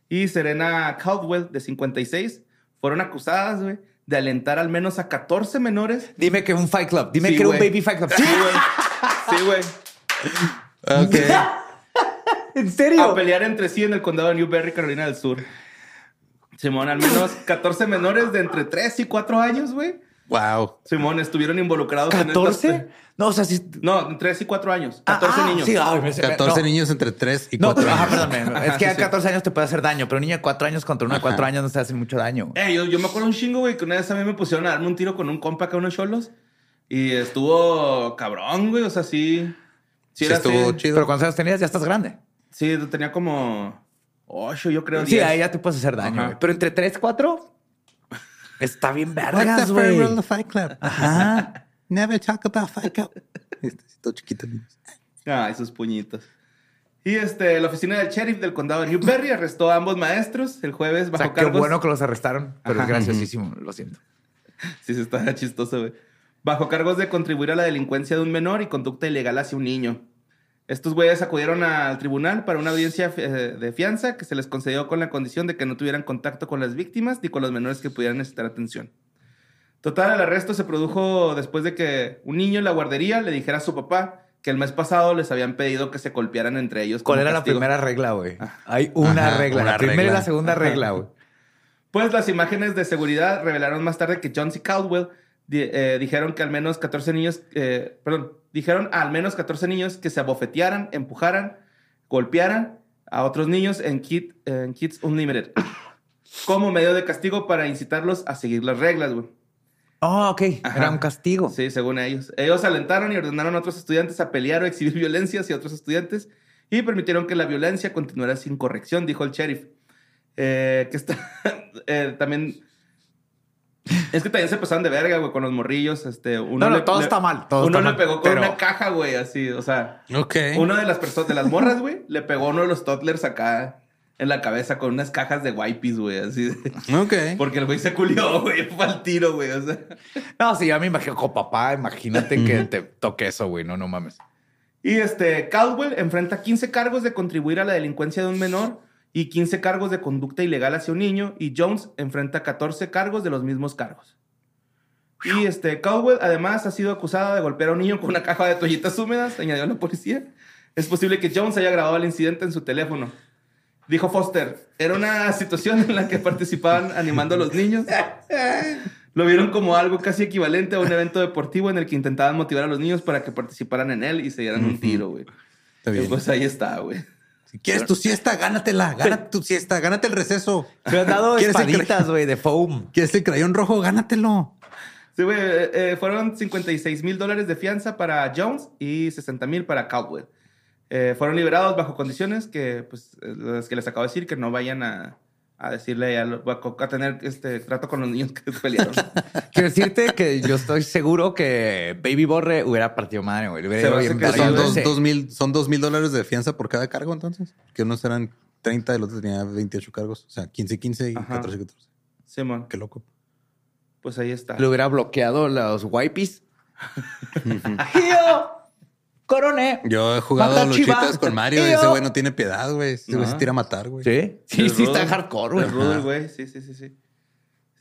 y Serena Caldwell, de 56. Fueron acusadas, güey, de alentar al menos a 14 menores. Dime que un Fight Club. Dime Sí, que era un. Baby Fight Club. Sí, güey. Sí, güey. Ok. ¿En serio? a pelear entre sí en el condado de Newberry, Carolina del Sur. Simón, al menos 14 menores de entre 3 y 4 años, güey. Wow. Simón, estuvieron involucrados en ¿14? estas... No, o sea, sí. No, 3 y 4 años. 14 Ah, ah, niños. Sí, ay, me- 14 no. niños entre 3 y No, 4 pero, ajá, años. perdón. Ajá, es que sí, a sí. 14 años te puede hacer daño, pero un niño de 4 años contra uno de 4 Ajá. años no te hace mucho daño. Eh, yo, yo me acuerdo un chingo, güey, que una vez a mí me pusieron a darme un tiro con un compa acá, unos cholos. Y estuvo cabrón, güey. O sea, sí... Sí, era estuvo así. chido. Pero ¿cuántos años tenías? Ya estás grande. Sí, tenía como 8, yo creo. Sí, 10. ahí ya te puedes hacer daño. Pero entre 3 y 4 está bien What's vergas, the güey. Fight Club? Ajá. Never talk about Fight Club. Este, todo chiquito. niños. Ay, sus puñitos. Y este, la oficina del sheriff del condado de Newberry arrestó a ambos maestros el jueves O bajo sea, qué cargos. bueno que los arrestaron, pero Ajá. es graciosísimo, lo siento. Sí, sí, está chistoso, güey. Bajo cargos de contribuir a la delincuencia de un menor y conducta ilegal hacia un niño. Estos güeyes acudieron al tribunal para una audiencia eh, de fianza que se les concedió con la condición de que no tuvieran contacto con las víctimas ni con los menores que pudieran necesitar atención. Total, el arresto se produjo después de que un niño en la guardería le dijera a su papá que el mes pasado les habían pedido que se golpearan entre ellos. ¿Cuál era la primera regla, güey? Hay una Ajá, regla. una la primera y la segunda regla, güey. Pues las imágenes de seguridad revelaron más tarde que John C. Caldwell di- eh, dijeron que al menos 14 niños, eh, perdón, dijeron a al menos 14 niños que se abofetearan, empujaran, golpearan a otros niños en, Kid- en Kids Unlimited como medio de castigo para incitarlos a seguir las reglas, güey. Oh, ok. Ajá. Era un castigo. Sí, según ellos. Ellos alentaron y ordenaron a otros estudiantes a pelear o exhibir violencia hacia otros estudiantes y permitieron que la violencia continuara sin corrección, dijo el sheriff. Eh, que está eh, también. Es que también se pasaron de verga, güey, con los morrillos. Este, uno No, no, le- todo le- está mal, todo uno está le mal, pegó con pero- una caja, güey, así. O sea, Ok. una de las personas, de las morras, güey, le pegó a uno de los toddlers acá en la cabeza con unas cajas de wipes, güey, así. de- Ok. Porque el güey se culió, güey, fue al tiro, güey. O sea. No, sí, ya me imagino con papá. Imagínate que te toque eso, güey. No, no mames. Y este, Caldwell enfrenta 15 cargos de contribuir a la delincuencia de un menor y 15 cargos de conducta ilegal hacia un niño. Y Jones enfrenta 14 cargos de los mismos cargos. Y este, Caldwell además ha sido acusada de golpear a un niño con una caja de toallitas húmedas, añadió la policía. Es posible que Jones haya grabado el incidente en su teléfono. Dijo Foster, era una situación en la que participaban animando a los niños. Lo vieron como algo casi equivalente a un evento deportivo en el que intentaban motivar a los niños para que participaran en él y se dieran un tiro, güey. Pues ahí está, güey. Si quieres tu siesta, gánatela. Gánate tu siesta. Gánate el receso. Me han dado ¿Quieres el espaditas, güey, de foam. ¿Quieres el crayón rojo? Gánatelo. Sí, güey, eh, eh, fueron 56 mil dólares de fianza para Jones y 60 mil para Caldwell. Eh, fueron liberados bajo condiciones que, pues, eh, las que les acabo de decir, que no vayan a, a decirle, a, lo- a, a tener este trato con los niños que pelearon. Quiero decirte que yo estoy seguro que Baby Borre hubiera partido madre, güey. Hubiera ido bien Son sí, dos, Sí. dos mil, son dos mil dólares de fianza por cada cargo, entonces. Que unos eran 30, el otro tenía 28 cargos. O sea, 15, 15 y Ajá. 14, 14. Simón, Qué loco. pues ahí está. Le hubiera bloqueado los wipes. coroné. Yo he jugado luchitas con Mario y Y ese güey no tiene piedad, güey. Ese güey se tira a matar, güey. Sí, sí, El sí, está hardcore, güey. Güey. Sí, sí, sí, sí.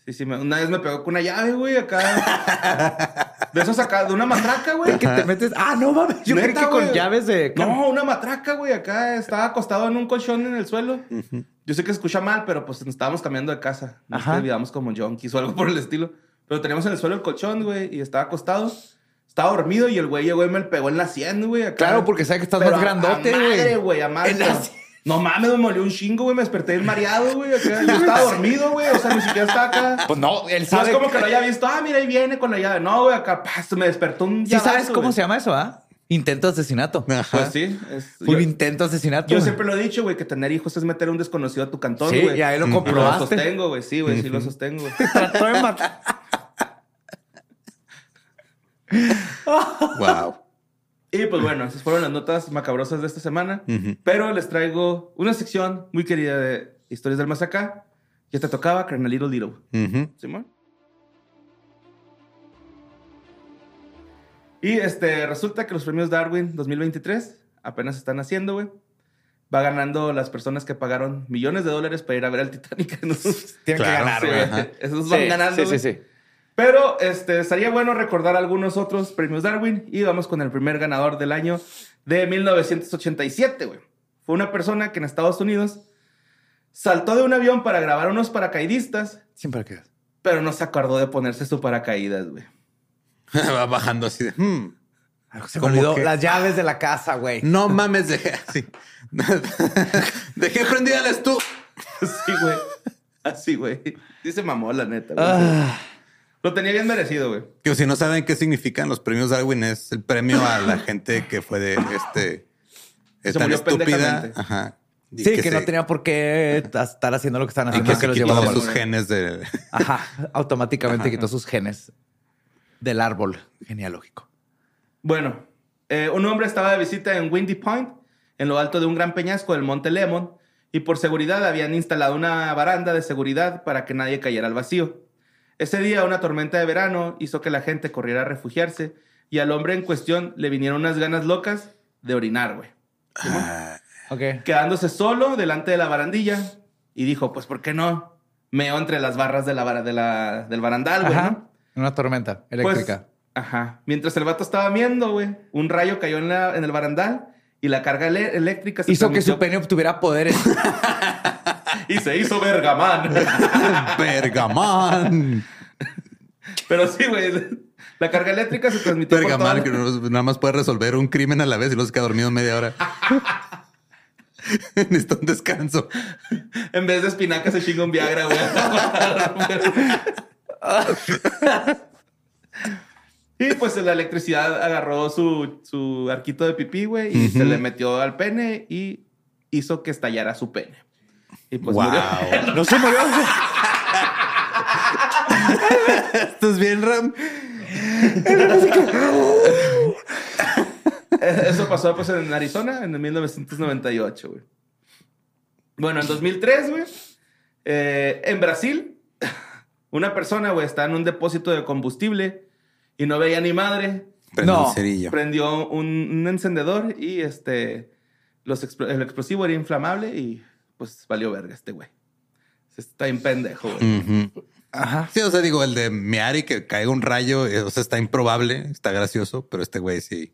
Sí, sí. me- una vez me pegó con una llave, güey, acá. De esos acá, de una matraca, güey. Que te metes. Ah, no mames. Yo creí Neta, que con llaves de. No, una matraca, güey. Acá estaba acostado en un colchón en el suelo. Yo sé que se escucha mal, pero pues nos estábamos cambiando de casa. Nos Ajá. olvidamos como junkies o algo por el estilo. Pero teníamos en el suelo el colchón, güey, y estaba acostado. Estaba dormido y el güey llegó y me pegó en la sien, güey. acá. Claro, porque sabe que estás Pero más a- grandote, a madre, güey. güey, a madre. En la sien. No mames, me molió un chingo, güey. Me desperté bien mareado, güey. acá. Yo estaba dormido, güey. O sea, ni siquiera estaba acá. Pues no, él No sabe. es como que lo haya visto. Ah, mira, ahí viene con la llave. No, güey, acá me despertó un ¿Sí sabes llavazo, cómo güey. se llama eso, ah? Intento de asesinato. Ajá. Pues sí. es- Fue un yo- intento de asesinato. yo güey. siempre lo he dicho, güey, que tener hijos es meter a un desconocido a tu cantón, Sí, güey. y ahí lo Y lo comprobaste. sostengo, güey. Sí, güey, sí lo sostengo, güey. Trató de matar. Wow. Y pues bueno, esas fueron las notas macabrosas de esta semana. Pero les traigo una sección muy querida de historias del más acá. Ya te tocaba, Carnalito Little. Simón. Y este, resulta que los premios Darwin 2023 apenas están haciendo, güey. Va ganando las personas que pagaron millones de dólares para ir a ver al Titanic. Tienen Claro, que ganar, güey. Esos van Sí, ganando. Sí, sí, sí. Pero este, estaría bueno recordar algunos otros premios Darwin y vamos con el primer ganador del año de 1987, güey. Fue una persona que en Estados Unidos saltó de un avión para grabar unos paracaidistas, Siempre que. pero no se acordó de ponerse su paracaídas, güey. Va bajando así de. hmm, Se me olvidó que- las llaves de la casa, güey. No mames, dejé así. dejé prendida la estufa. Así, güey. Así, güey. Sí se mamó, la neta, güey. Ah, Lo tenía bien merecido, güey. Que si no saben qué significan los premios Darwin, es el premio a la gente que fue de este. Es Se tan murió estúpida. Ajá. Y sí, que, no se- tenía por qué estar haciendo lo que están Y haciendo. que se los quitó a la sus genes de. Ajá. Automáticamente quitó sus genes del árbol genealógico. Bueno, eh, un hombre estaba de visita en Windy Point, en lo alto de un gran peñasco del Monte Lemon, y por seguridad habían instalado una baranda de seguridad para que nadie cayera al vacío. Ese día una tormenta de verano hizo que la gente corriera a refugiarse y al hombre en cuestión le vinieron unas ganas locas de orinar, güey. Ah, Ok. Quedándose solo delante de la barandilla y dijo, pues, ¿por qué no? Meo entre las barras de la, de la- del barandal, güey. Una tormenta Pues, eléctrica. ajá. Mientras el vato estaba viendo, güey, un rayo cayó en, la, en el barandal y la carga eléctrica se Hizo que su pene obtuviera poderes. y se hizo vergamán. Bergamán. Pero sí, güey. La carga eléctrica se transmitió por Bergamán, toda- que nada más puede resolver un crimen a la vez y luego se queda dormido media hora. Necesita un descanso. En vez de espinaca se chinga un Viagra, güey. y pues la electricidad agarró su, su arquito de pipí, güey, y se le metió al pene y hizo que estallara su pene. Y pues Wow. murió. no se murió. ¿Estás bien, Ram? Eso pasó pues en Arizona en el 1998, güey. Bueno, en 2003, güey, eh, en Brasil, una persona, güey, está en un depósito de combustible y no veía ni madre. Prende No. un cerillo. Prendió un, un encendedor y este, los expl- el explosivo era inflamable y pues valió verga este güey. Está bien pendejo, güey. Ajá. Sí, o sea, digo, el de mear y que caiga un rayo, eh, o sea, está improbable, está gracioso, pero este güey sí.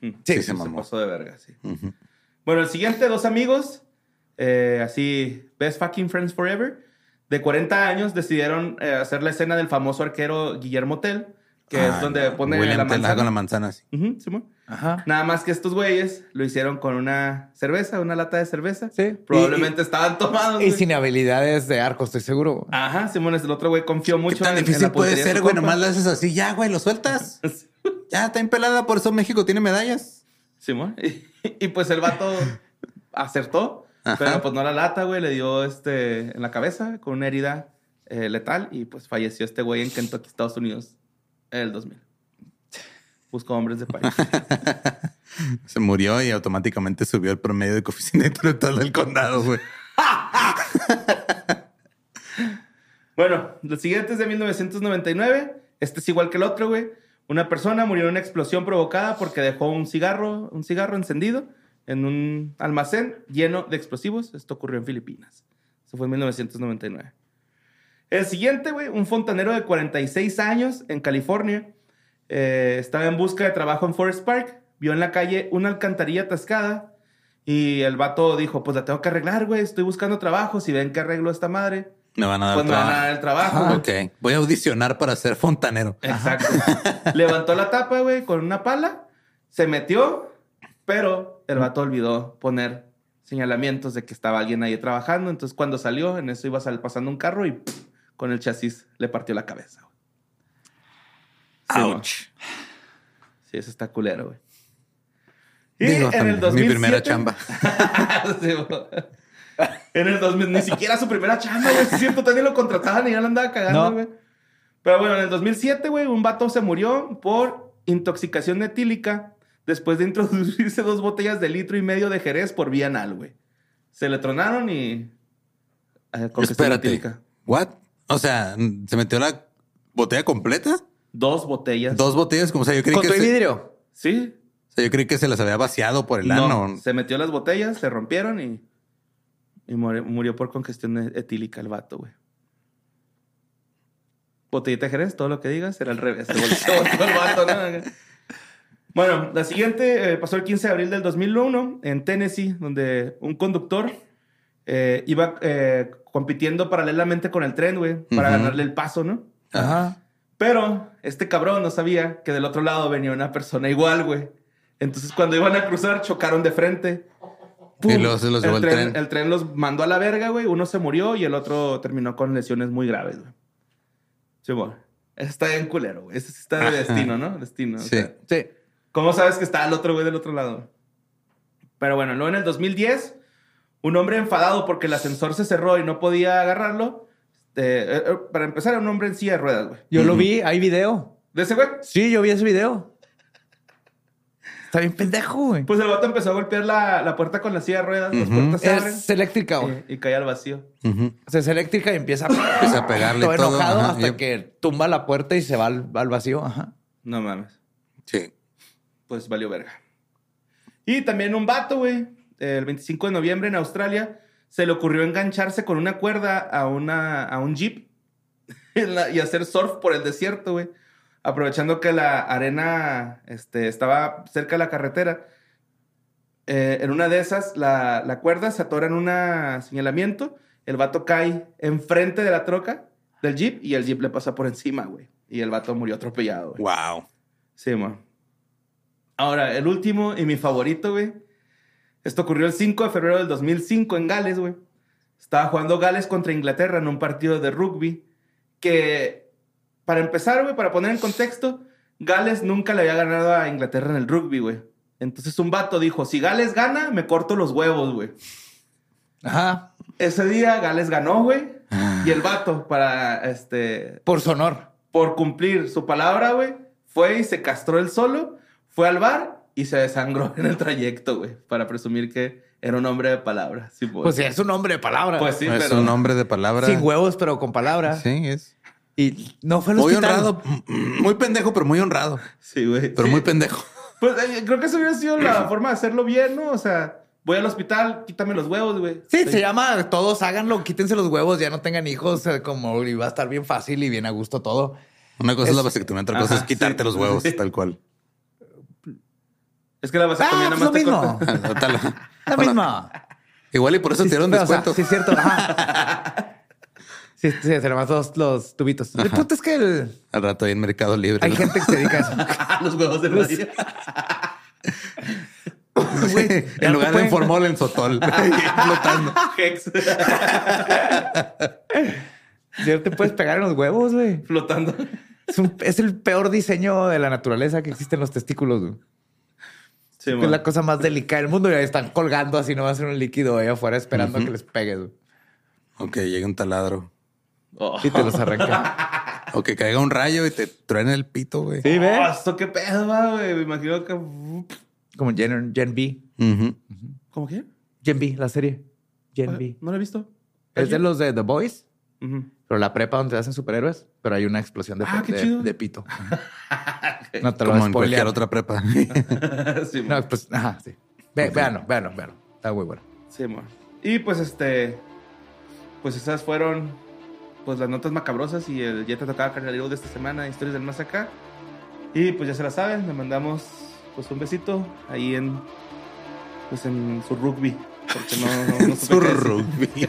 Sí, Sí, se Se mamó. pasó de verga, sí. Ujú. Bueno, el siguiente, dos amigos, eh, así, Best Fucking Friends Forever, de 40 años, decidieron eh, hacer la escena del famoso arquero Guillermo Tell, que Ah, es donde pone William la manzana. con la manzana, sí. Ujú, Simón. Ajá. Nada más que estos güeyes lo hicieron con una cerveza, una lata de cerveza. Sí. Probablemente estaban tomados. Y güey. sin habilidades de arco, estoy seguro. Ajá, Simón, el otro güey confió ¿Qué mucho tan en- en difícil la puede ser, güey? Nomás lo haces así, ya, güey, lo sueltas. Ya, está impelada, por eso México tiene medallas. Simón. Y, y, pues el vato acertó, Ajá. pero pues no la lata, güey. Le dio este en la cabeza con una herida eh, letal y pues falleció este güey en Kentucky, Estados Unidos, en el 2000. Busco hombres de país. Se murió y automáticamente subió el promedio de coeficiente intelectual del condado, güey. bueno, el siguiente es de 1999. Este es igual que el otro, güey. Una persona murió en una explosión provocada porque dejó un cigarro, un cigarro encendido en un almacén lleno de explosivos. Esto ocurrió en Filipinas. Eso fue en 1999. El siguiente, güey, un fontanero de 46 años en California. eh, estaba en busca de trabajo en Forest Park. Vio en la calle una alcantarilla atascada. Y el vato dijo, pues la tengo que arreglar, güey. Estoy buscando trabajo. Si ven que arreglo esta madre, Me van a dar pues me van a dar el trabajo. güey. Ok. Voy a audicionar para ser fontanero. Exacto. Levantó la tapa, güey, con una pala, se metió, pero el vato olvidó poner señalamientos de que estaba alguien ahí trabajando. Entonces, cuando salió, en eso iba pasando un carro y ¡pum! Con el chasis le partió la cabeza. güey. Sí. Ouch. Sí, eso está culero, güey. Y Digo, en el mi 2007... primera chamba. Sí, en el 2000, ni siquiera su primera chamba, güey. Es cierto, también lo contrataban y ya lo andaba cagando, No. güey. Pero bueno, en el 2007, güey, un vato se murió por intoxicación etílica después de introducirse dos botellas de litro y medio de Jerez por vía anal, güey. Se le tronaron y... eh, Espérate. What? O sea, ¿se metió la botella completa? Dos botellas. Dos botellas, como o sea, yo creí Con que tu se, vidrio. Sí. o sea, yo creí que se las había vaciado por el No, ano. se metió las botellas, se rompieron y, y murió, murió por congestión e- etílica el vato, güey. Botellita de Jerez, todo lo que digas, era al revés. Se volteó, se volteó el vato, ¿no? Bueno, la siguiente eh, pasó el 15 de abril del 2001 en Tennessee, donde un conductor eh, iba eh, compitiendo paralelamente con el tren, güey, para ganarle el paso, ¿no? Ajá. Pero este cabrón no sabía que del otro lado venía una persona igual, güey. Entonces, cuando iban a cruzar, chocaron de frente. Y luego se los llevó el tren. El tren los mandó a la verga, güey. Uno se murió y el otro terminó con lesiones muy graves, güey. Sí, bueno. Ese está bien culero, güey. Ese sí está de Ajá. destino, ¿no? Destino. o Sí. sea, Sí. ¿Cómo sabes que está el otro güey del otro lado? Pero bueno, luego en el 2010, un hombre enfadado porque el ascensor se cerró y no podía agarrarlo. eh, eh, eh, para empezar, era un hombre en silla de ruedas, güey. Yo lo vi, hay video. ¿De ese güey? Sí, yo vi ese video. Está bien pendejo, güey. Pues el vato empezó a golpear la, la puerta con la silla de ruedas. Las puertas se abren Es eléctrica, güey. y, y cae al vacío. Ujú. O sea, es eléctrica y empieza a, Empieza a pegarle todo todo, enojado ajá, hasta que tumba la puerta y se va al, al vacío. Ajá. No mames. Sí. Pues valió verga. Y también un vato, güey, el 25 de noviembre en Australia, se le ocurrió engancharse con una cuerda a, una, a un jeep la- y hacer surf por el desierto, güey. Aprovechando que la arena este, estaba cerca de la carretera. Eh, en una de esas, la, la cuerda se atora en un señalamiento. El vato cae enfrente de la troca del jeep y el jeep le pasa por encima, güey. Y el vato murió atropellado, güey. Wow. Sí, man. Ahora, el último y mi favorito, güey. Esto ocurrió el 5 de febrero del 2005 en Gales, güey. Estaba jugando Gales contra Inglaterra en un partido de rugby que, para empezar, güey, para poner en contexto, Gales nunca le había ganado a Inglaterra en el rugby, güey. Entonces un vato dijo, si Gales gana, me corto los huevos, güey. Ajá. Ese día Gales ganó, güey. Y el vato, para, este, Por su honor. por cumplir su palabra, güey, fue y se castró él solo, fue al bar y se desangró en el trayecto, güey, para presumir que era un hombre de palabra. Sí, pues. Pues sí, es un hombre de palabra. Pues sí, es pero... un hombre de palabra. Sin huevos, pero con palabras. Sí, es. Y no fue al Muy hospital. honrado. Muy pendejo, pero muy honrado. Sí, güey. Pero Sí. muy pendejo. Pues eh, creo que eso hubiera sido la forma de hacerlo bien, ¿no? O sea, voy al hospital, quítame los huevos, güey. Sí, se llama todos háganlo, quítense los huevos, ya no tengan hijos, eh, como y va a estar bien fácil y bien a gusto todo. Una cosa es, Es- la vasectomía, otra cosa Ajá, es quitarte sí. los huevos, Sí. tal cual. Es que la vasectomía Ah, nada más pues te lo corta. mismo. La Bueno, misma. Igual y por eso Sí, te dieron pero, o sea, descuento. sí, es cierto. Ajá. Sí, sí, se nomás los, los tubitos. El punto es que el- Al rato ahí en Mercado Libre. hay gente que se dedica a eso. los huevos de. Güey, ya en lugar de formol, en sotol. flotando. Hex. Ya te puedes pegar en los huevos, güey. Flotando. Es, un- es el peor diseño de la naturaleza que existe en los testículos, güey. Sí, Es la cosa más delicada del mundo y ahí están colgando así nomás en un líquido ahí afuera esperando a que les pegues. güey. O que llegue un taladro. Oh. Y te los arranca. O que caiga un rayo y te truene el pito, güey. Sí, Oh, ve. esto qué pedo, güey. Me imagino que... Como Gen, Gen B. Ujú. ¿Cómo qué? Gen B, la serie. Gen B. No lo he visto. Es de los de The Boys. Pero la prepa donde te hacen superhéroes, pero hay una explosión de, Ah, qué de- chido. de pito. No te lo Como en cualquier otra prepa. Sí. No, pues, ajá, sí. Ve, Véanlo, véanlo, véanlo. Está muy bueno. Sí, mo. Y pues este. Pues esas fueron. Pues las notas macabrosas y el ya te tocaba carnalero de esta semana, historias del más acá. Y pues ya se la saben, le mandamos pues un besito ahí en. Pues en su rugby. Porque no, no, no supe Su rugby.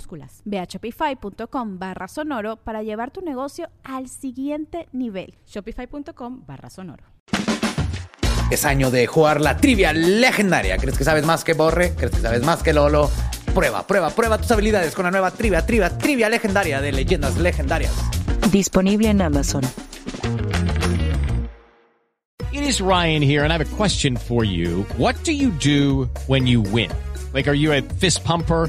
minúsculas. Ve a shopify.com barra sonoro para llevar tu negocio al siguiente nivel. Shopify.com barra sonoro. Es año de jugar la trivia legendaria. ¿Crees que sabes más que Borre? ¿Crees que sabes más que Lolo? Prueba, prueba, prueba tus habilidades con la nueva trivia, trivia, trivia legendaria de leyendas legendarias. Disponible en Amazon. It is Ryan here, and I have a question for you. What do you do when you win? Like, are you a fist pumper?